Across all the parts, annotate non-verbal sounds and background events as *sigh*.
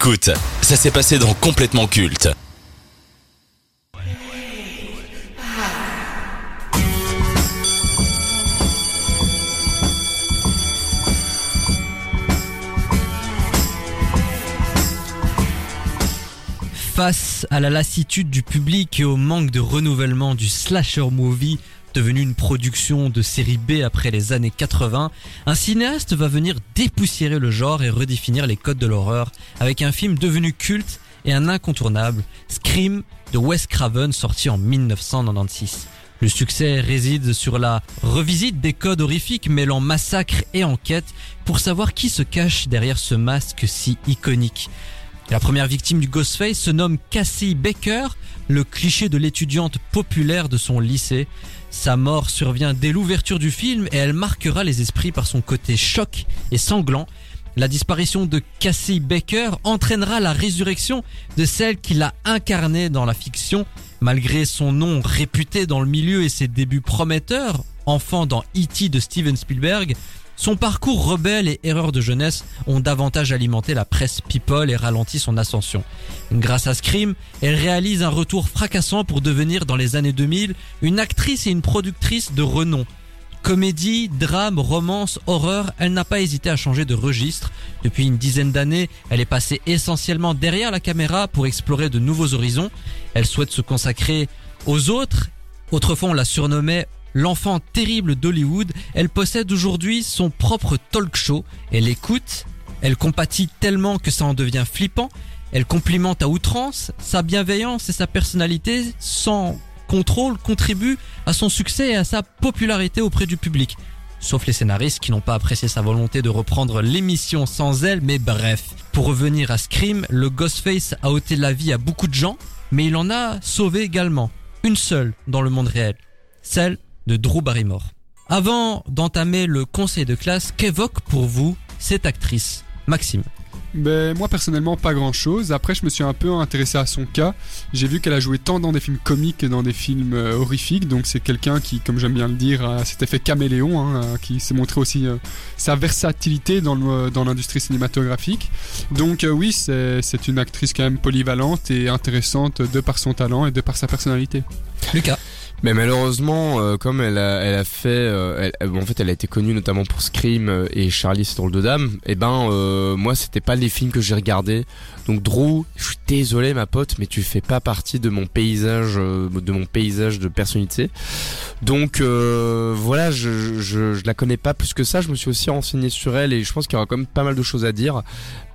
Écoute, ça s'est passé dans Complètement Culte. Face à la lassitude du public et au manque de renouvellement du slasher movie, devenu une production de série B après les années 80, un cinéaste va venir dépoussiérer le genre et redéfinir les codes de l'horreur avec un film devenu culte et un incontournable, Scream de Wes Craven sorti en 1996. Le succès réside sur la revisite des codes horrifiques mêlant massacre et enquête pour savoir qui se cache derrière ce masque si iconique. La première victime du Ghostface se nomme Cassie Baker, le cliché de l'étudiante populaire de son lycée. Sa mort survient dès l'ouverture du film et elle marquera les esprits par son côté choc et sanglant. La disparition de Cassie Baker entraînera la résurrection de celle qui l'a incarnée dans la fiction. Malgré son nom réputé dans le milieu et ses débuts prometteurs, enfant dans E.T. de Steven Spielberg, son parcours rebelle et erreur de jeunesse ont davantage alimenté la presse people et ralenti son ascension. Grâce à Scream, elle réalise un retour fracassant pour devenir dans les années 2000 une actrice et une productrice de renom. Comédie, drame, romance, horreur, elle n'a pas hésité à changer de registre. Depuis une dizaine d'années, elle est passée essentiellement derrière la caméra pour explorer de nouveaux horizons. Elle souhaite se consacrer aux autres. Autrefois, on la surnommait l'enfant terrible d'Hollywood, elle possède aujourd'hui son propre talk show. Elle écoute, elle compatit tellement que ça en devient flippant, elle complimente à outrance, sa bienveillance et sa personnalité sans contrôle contribuent à son succès et à sa popularité auprès du public. Sauf les scénaristes qui n'ont pas apprécié sa volonté de reprendre l'émission sans elle, mais bref. Pour revenir à Scream, le Ghostface a ôté la vie à beaucoup de gens, mais il en a sauvé également. Une seule dans le monde réel. Celle de Drew Barrymore. Avant d'entamer le conseil de classe, qu'évoque pour vous cette actrice Maxime? Ben, moi personnellement pas grand chose. Après je me suis un peu intéressé à son cas. J'ai vu qu'elle a joué tant dans des films comiques que dans des films euh, horrifiques. Donc c'est quelqu'un qui, comme j'aime bien le dire, a cet effet caméléon, hein, euh, qui s'est montré aussi euh, sa versatilité dans, le, dans l'industrie cinématographique. Donc oui, c'est, c'est une actrice quand même polyvalente et intéressante de par son talent et de par sa personnalité. Lucas. Mais malheureusement, euh, comme elle a, elle a fait, euh, elle, en fait, elle a été connue notamment pour Scream euh, et Charlie c'est drôle de dame. Et ben, euh, moi, c'était pas les films que j'ai regardés. Donc Drew, je suis désolé ma pote, mais tu fais pas partie de mon paysage, de mon paysage de personnalité. Donc voilà, je, je, je la connais pas plus que ça. Je me suis aussi renseigné sur elle et je pense qu'il y aura quand même pas mal de choses à dire.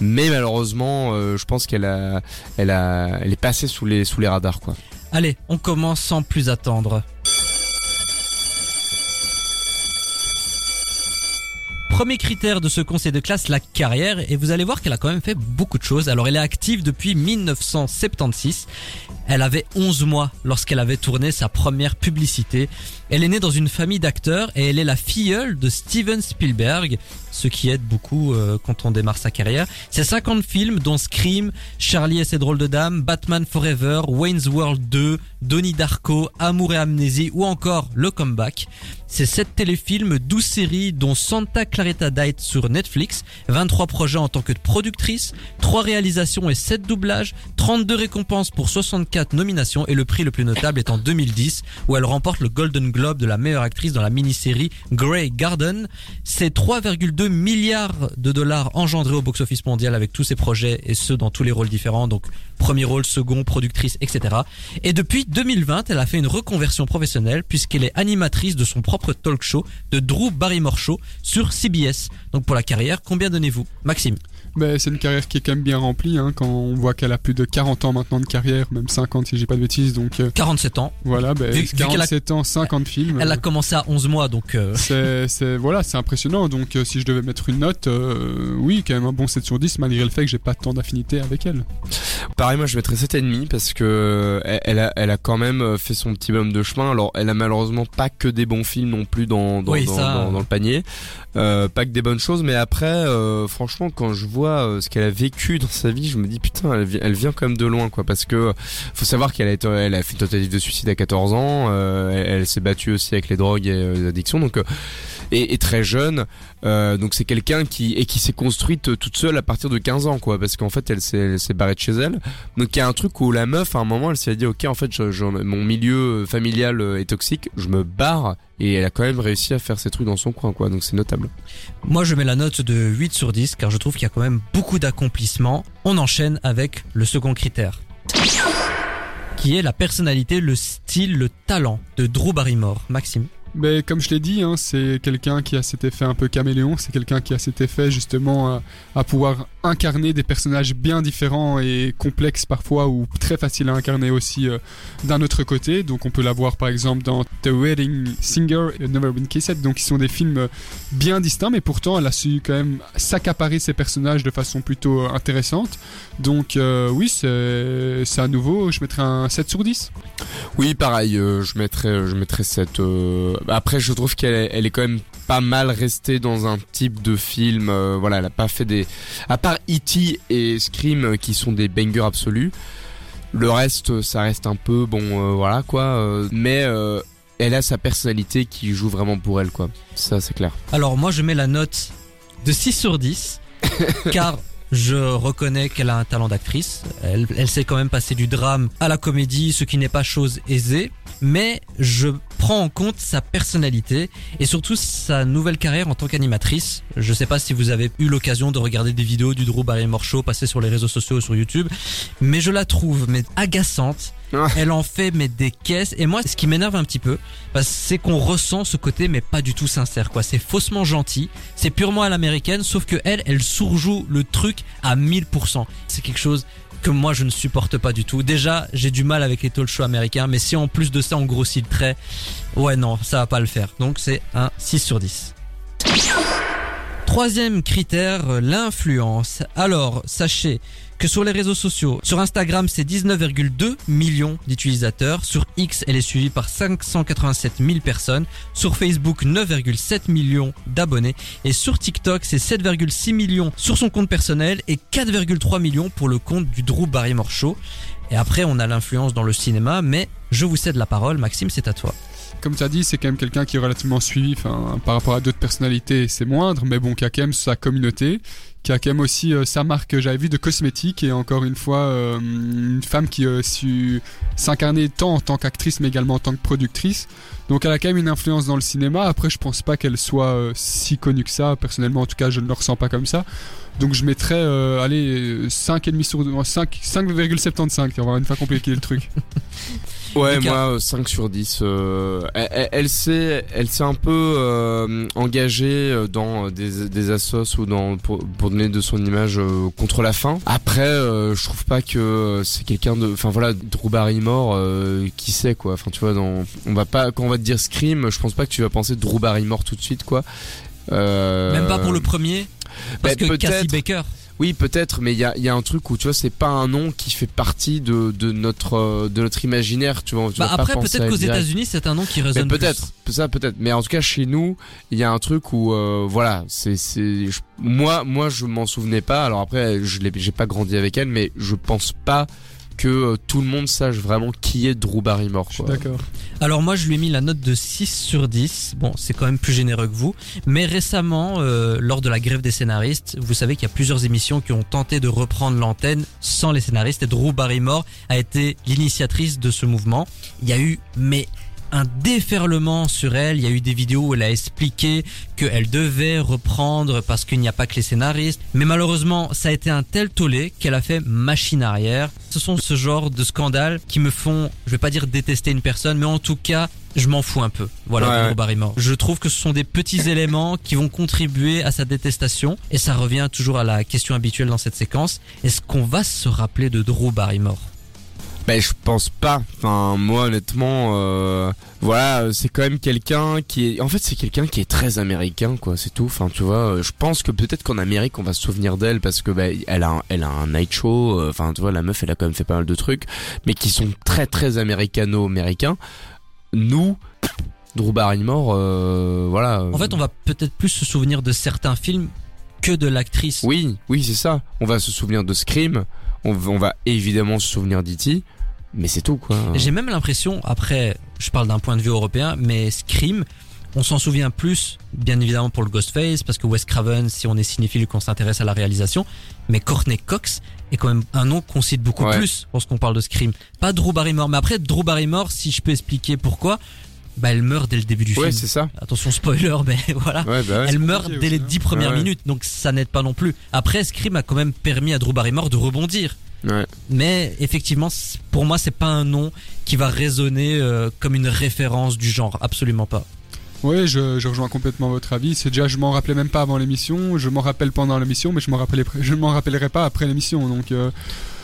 Mais malheureusement, je pense qu'elle a, elle a, elle est passée sous les sous les radars quoi. Allez, on commence sans plus attendre. Premier critère de ce conseil de classe, la carrière, et vous allez voir qu'elle a quand même fait beaucoup de choses. Alors elle est active depuis 1976. Elle avait 11 mois lorsqu'elle avait tourné sa première publicité. Elle est née dans une famille d'acteurs et elle est la filleule de Steven Spielberg, ce qui aide beaucoup euh, quand on démarre sa carrière. C'est 50 films dont Scream, Charlie et ses drôles de dames, Batman Forever, Wayne's World 2, Donnie Darko, Amour et Amnésie ou encore Le Comeback. C'est 7 téléfilms, 12 séries dont Santa Clarita Diet sur Netflix, 23 projets en tant que productrice, 3 réalisations et 7 doublages, 32 récompenses pour 64 nominations et le prix le plus notable est en 2010 où elle remporte le Golden Globe de la meilleure actrice dans la mini-série Grey Garden. C'est 3,2 milliards de dollars engendrés au box-office mondial avec tous ces projets et ceux dans tous les rôles différents, donc premier rôle, second, productrice, etc. Et depuis 2020, elle a fait une reconversion professionnelle puisqu'elle est animatrice de son propre talk show, de Drew Barrymore Show, sur CBS. Donc pour la carrière, combien donnez-vous? Maxime Ben, c'est une carrière qui est quand même bien remplie, hein, quand on voit qu'elle a plus de 40 ans maintenant de carrière, même 50 si j'ai pas de bêtises, donc euh, 47 ans. voilà, ben, Vu- vu qu'elle a- 47 ans, 50 films. Elle a euh, commencé à 11 mois, donc euh, c'est, c'est, voilà, c'est impressionnant. Donc, euh, si je devais mettre une note, euh, oui, quand même un bon 7 sur 10, malgré le fait que j'ai pas tant d'affinité avec elle. Pareil, moi je mettrais 7,5 parce que elle- elle a, elle a quand même fait son petit bonhomme de chemin. Alors, elle a malheureusement pas que des bons films non plus dans, dans, Oui, dans, ça, dans- dans le panier. Euh, pas que des bonnes choses, mais après, euh, franchement, quand je vois euh, ce qu'elle a vécu dans sa vie, je me dis putain, elle, elle vient quand même de loin, quoi. Parce que faut savoir qu'elle a, elle fait une tentative de suicide à 14 ans. euh, elle, elle s'est battue aussi avec les drogues et euh, les addictions. Donc, euh, et, très jeune. Euh, donc c'est quelqu'un qui et qui s'est construite toute seule à partir de 15 ans, quoi, parce qu'en fait elle s'est barrée de chez elle. Donc il y a un truc où la meuf à un moment elle s'est dit ok en fait mon milieu familial est toxique, je me barre et elle a quand même réussi à faire ses trucs dans son coin, quoi. Donc c'est notable. Moi, je mets la note de 8 sur 10 car je trouve qu'il y a quand même beaucoup d'accomplissements. On enchaîne avec le second critère. Qui est la personnalité, le style, le talent de Drew Barrymore. Maxime? Mais comme je l'ai dit, hein, c'est quelqu'un qui a cet effet un peu caméléon, c'est quelqu'un qui a cet effet justement à, pouvoir incarner des personnages bien différents et complexes parfois ou très faciles à incarner aussi euh, d'un autre côté. Donc on peut l'avoir par exemple dans The Wedding Singer et Never Been Kissed, donc qui sont des films bien distincts, mais pourtant elle a su quand même s'accaparer ses personnages de façon plutôt intéressante. Donc euh, oui, c'est à nouveau, je mettrais un 7 sur 10. Oui, pareil, euh, je mettrais, je mettrais 7 après, je trouve qu'elle est- elle est quand même pas mal restée dans un type de film. euh, voilà, elle a pas fait des. À part E.T. et Scream, euh, qui sont des bangers absolus. Le reste, euh, ça reste un peu bon, euh, voilà quoi. euh, mais euh, elle a sa personnalité qui joue vraiment pour elle, quoi. Ça, c'est clair. Alors moi, je mets la note de 6 sur 10 *laughs* car je reconnais qu'elle a un talent d'actrice. Elle, elle sait quand même passer du drame à la comédie, ce qui n'est pas chose aisée. Mais je prends en compte sa personnalité et surtout sa nouvelle carrière en tant qu'animatrice. Je sais pas si vous avez eu l'occasion de regarder des vidéos du Drew Barrymore Show passées sur les réseaux sociaux ou sur YouTube, mais je la trouve mais agaçante. Elle en fait mais des caisses et moi ce qui m'énerve un petit peu que c'est qu'on ressent ce côté mais pas du tout sincère quoi. C'est faussement gentil, c'est purement à l'américaine sauf que elle elle surjoue le truc à 1000%. C'est quelque chose que moi je ne supporte pas du tout. Déjà, j'ai du mal avec les talk shows américains, mais si en plus de ça on grossit le trait, ouais non, ça va pas le faire. Donc c'est un 6 sur 10. Troisième critère, euh, l'influence. Alors, sachez que sur les réseaux sociaux, sur Instagram, c'est 19,2 millions d'utilisateurs. Sur X, elle est suivie par 587 000 personnes. Sur Facebook, 9,7 millions d'abonnés. Et sur TikTok, c'est 7,6 millions sur son compte personnel et 4,3 millions pour le compte du Drew Barrymore Show. Et après, on a l'influence dans le cinéma, mais je vous cède la parole. Maxime, c'est à toi. Comme tu as dit, c'est quand même quelqu'un qui est relativement suivi, par rapport à d'autres personnalités, c'est moindre, mais bon, qui a quand même sa communauté, qui a quand même aussi euh, sa marque, j'avais vu, de cosmétiques, et encore une fois, euh, une femme qui a su s'incarner tant en tant qu'actrice, mais également en tant que productrice. Donc elle a quand même une influence dans le cinéma. Après, je pense pas qu'elle soit euh, si connue que ça. Personnellement, en tout cas, je ne le ressens pas comme ça. Donc je mettrais, euh, allez, 5,5 sur 5, 5,75. On va une fois compliquer le truc. *laughs* Ouais, moi euh, 5 sur 10. euh, elle, elle- elle s'est, elle s'est un peu euh, engagée euh, dans des, des assos ou dans pour, pour donner de son image euh, contre la fin. Après, euh, je trouve pas que c'est quelqu'un de, enfin voilà, Drew Barrymore, euh, qui sait quoi. Enfin tu vois, dans, on va pas quand on va te dire Scream, je pense pas que tu vas penser Drew Barrymore tout de suite quoi. Euh, Même pas pour le premier, parce bah, que Cassie. Baker. Oui, peut-être, mais il y a, y a un truc où tu vois, c'est pas un nom qui fait partie de, de notre euh, de notre imaginaire, tu vois. tu Bah après, peut-être qu'aux. États-Unis, c'est un nom qui résonne peut-être, ça peut-être. Mais en tout cas, chez nous, il y a un truc où, euh, voilà, c'est, moi, moi, je m'en souvenais pas. Alors après, je j'ai pas grandi avec elle, mais je pense pas que euh, tout le monde sache vraiment qui est Drew Barrymore. D'accord. Alors moi je lui ai mis la note de 6 sur 10. Bon, c'est quand même plus généreux que vous. Mais récemment, euh, lors de la grève des scénaristes, vous savez qu'il y a plusieurs émissions qui ont tenté de reprendre l'antenne sans les scénaristes. Et Drew Barrymore a été l'initiatrice de ce mouvement. Il y a eu, mais un déferlement sur elle. Il y a eu des vidéos où elle a expliqué qu'elle devait reprendre parce qu'il n'y a pas que les scénaristes. Mais malheureusement, ça a été un tel tollé qu'elle a fait machine arrière. Ce sont ce genre de scandales qui me font, je vais pas dire détester une personne, mais en tout cas, je m'en fous un peu. Voilà, Ouais, ouais. Barrymore. Je trouve que ce sont des petits *laughs* éléments qui vont contribuer à sa détestation. Et ça revient toujours à la question habituelle dans cette séquence. Est-ce qu'on va se rappeler de Drew Barrymore? Ben je pense pas. Enfin moi honnêtement, euh, voilà, c'est quand même quelqu'un qui est, en fait c'est quelqu'un qui est très américain quoi, c'est tout. Enfin tu vois, euh, je pense que peut-être qu'en Amérique on va se souvenir d'elle parce que ben elle a, un, elle a un night show. euh, Enfin tu vois la meuf elle a quand même fait pas mal de trucs, mais qui sont très très américano-américains. Nous, Drew Barrymore, euh, voilà. En fait, on va peut-être plus se souvenir de certains films que de l'actrice. Oui, oui, c'est ça. On va se souvenir de Scream. On, va- on va évidemment se souvenir d'E.T. Mais c'est tout, quoi. J'ai même l'impression, après, je parle d'un point de vue européen, mais Scream, On s'en souvient plus, bien évidemment pour le Ghostface, parce que Wes Craven, si on est cinéphile, qu'on s'intéresse à la réalisation, mais Courtney Cox est quand même un nom qu'on cite beaucoup Ouais. plus lorsqu'on parle de Scream. Pas Drew Barrymore, mais après Drew Barrymore, si je peux expliquer pourquoi, bah elle meurt dès le début du Ouais, film. c'est ça. Attention spoiler, *laughs* mais voilà. Ouais, bah ouais. Elle meurt dès les aussi, hein. dix premières minutes, donc ça n'aide pas non plus. Après, Scream a quand même permis à Drew Barrymore de rebondir. Ouais. Mais effectivement, pour moi, c'est pas un nom qui va résonner euh, comme une référence du genre, absolument pas. Oui, je, je rejoins complètement votre avis. C'est déjà, je m'en rappelais même pas avant l'émission. Je m'en rappelle pendant l'émission, mais je m'en rappelais, je m'en rappellerai pas après l'émission. Donc, euh,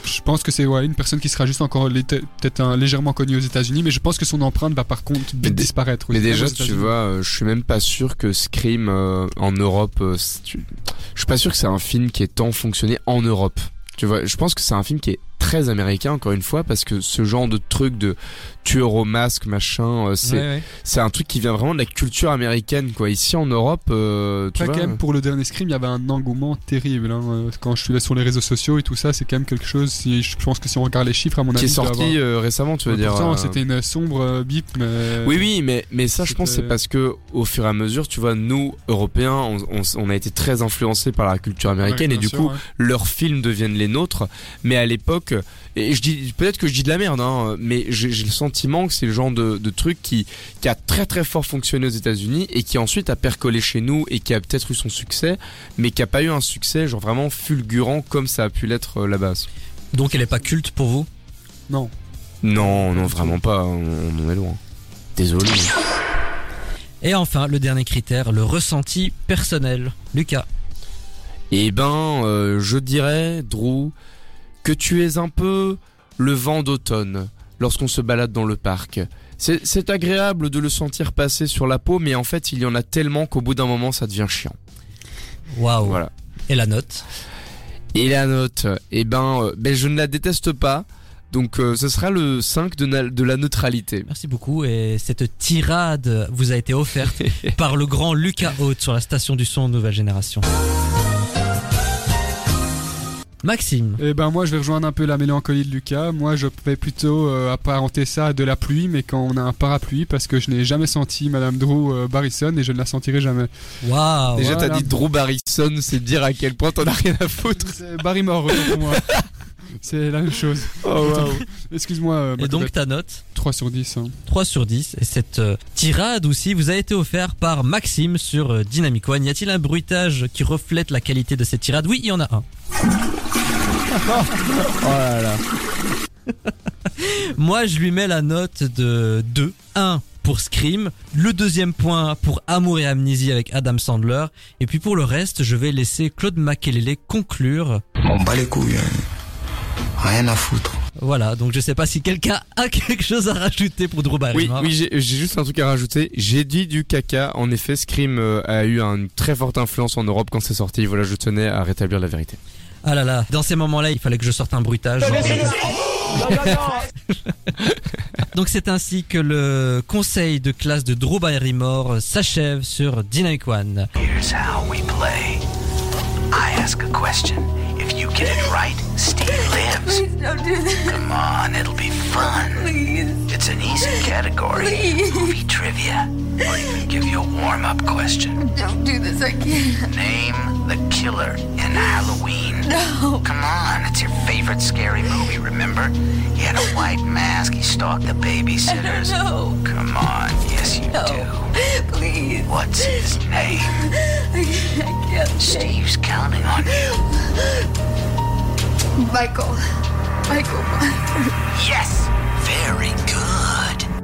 je pense que c'est ouais, une personne qui sera juste encore peut-être légèrement connue aux États-Unis, mais je pense que son empreinte va par contre Mais disparaître. Mais déjà, aux tu vois, euh, je suis même pas sûr que Scream euh, en Europe. euh, tu- Je suis pas sûr que c'est un film qui est tant fonctionné en Europe. Tu vois, je pense que c'est un film qui est très américain encore une fois parce que ce genre de truc de tueur au masque machin, euh, c'est Ouais, ouais. c'est un truc qui vient vraiment de la culture américaine quoi. Ici en Europe, euh, tu vois. quand même, pour le dernier Scream, il y avait un engouement terrible. hein. Euh, Quand je suivais sur les réseaux sociaux et tout ça, c'est quand même quelque chose. Si, je pense que si on regarde les chiffres, à mon qui avis, est il doit sorti avoir- euh, récemment, tu veux dire. Pourtant, euh, c'était une sombre euh, bip, mais. Oui, oui, mais, mais ça, je pense, c'est parce que, au fur et à mesure, tu vois, nous, Européens, on, on, on a été très influencés par la culture américaine Ouais, et du sûr, coup, leurs films deviennent les nôtres. Mais à l'époque, et je dis, peut-être que je dis de la merde, hein, mais j'ai le sentiment que c'est le genre de, de truc qui, qui a très très fort fonctionné aux États-Unis et qui ensuite a percolé chez nous et qui a peut-être eu son succès, mais qui a pas eu un succès genre vraiment fulgurant comme ça a pu l'être euh, là-bas. Donc elle est pas culte pour vous? Non. Non, non, vraiment pas, on, on en est loin. Désolé. Et enfin, le dernier critère, le ressenti personnel. Lucas. Eh ben, euh, je dirais, Drew, que tu es un peu le vent d'automne lorsqu'on se balade dans le parc. C'est agréable de le sentir passer sur la peau, mais en fait, il y en a tellement qu'au bout d'un moment, ça devient chiant. Waouh. Voilà. Et la note Et la note, eh ben, euh, ben, je ne la déteste pas. Donc, euh, ce sera le 5 de, de la neutralité. Merci beaucoup. Et cette tirade vous a été offerte *laughs* par le grand Lucas Haute sur la station du son Nouvelle Génération. Maxime. Eh ben moi je vais rejoindre un peu la mélancolie de Lucas. Moi je vais plutôt euh, apparenter ça à de la pluie, mais quand on a un parapluie, parce que je n'ai jamais senti Madame Drew euh, Barrison et je ne la sentirai jamais. Waouh. Déjà, voilà. t'as dit Drew Barrison, c'est dire à quel point t'en as rien à foutre. C'est Barrymore pour moi. *laughs* C'est la même chose. *laughs* Oh, Excuse-moi. euh, Et donc ta note 3 sur 10. hein. 3 sur 10. Et cette euh, tirade aussi vous a été offerte par Maxime sur euh, Dynamic One. Y a-t-il un bruitage qui reflète la qualité de cette tirade? Oui, il y en a un. *laughs* Oh là là. *laughs* Moi, je lui mets la note de 2. 1 pour Scream, le deuxième point pour Amour et Amnésie avec Adam Sandler, et puis pour le reste, je vais laisser Claude Makelele conclure. On bat les couilles. hein. Rien à foutre. Voilà, donc je sais pas si quelqu'un a *laughs* quelque chose à rajouter pour Drew Oui, Barrymore. oui, j'ai j'ai juste un truc à rajouter. J'ai dit du caca. En effet, Scream euh, a eu une très forte influence en Europe quand c'est sorti. Voilà, je tenais à rétablir la vérité. Ah là là, dans ces moments-là, il fallait que je sorte un bruitage. *laughs* Donc c'est ainsi que le conseil de classe de Drew Barrymore s'achève sur Dynamic One. Here's how we play. I ask a question. Get it right, Steve lives. Please don't do that. Come on, it'll be fun. Please. It's an easy category. Please. Movie trivia. Or even give you a warm-up question. Don't do this. I can't. Name the killer in Halloween. No. Come on, it's your favorite scary movie, remember? He had a white mask, he stalked the babysitters. No. Come on, yes you No. do. Please. What's his name? I can't, I can't. Steve's counting on you. Michael. Michael. yes! Very good.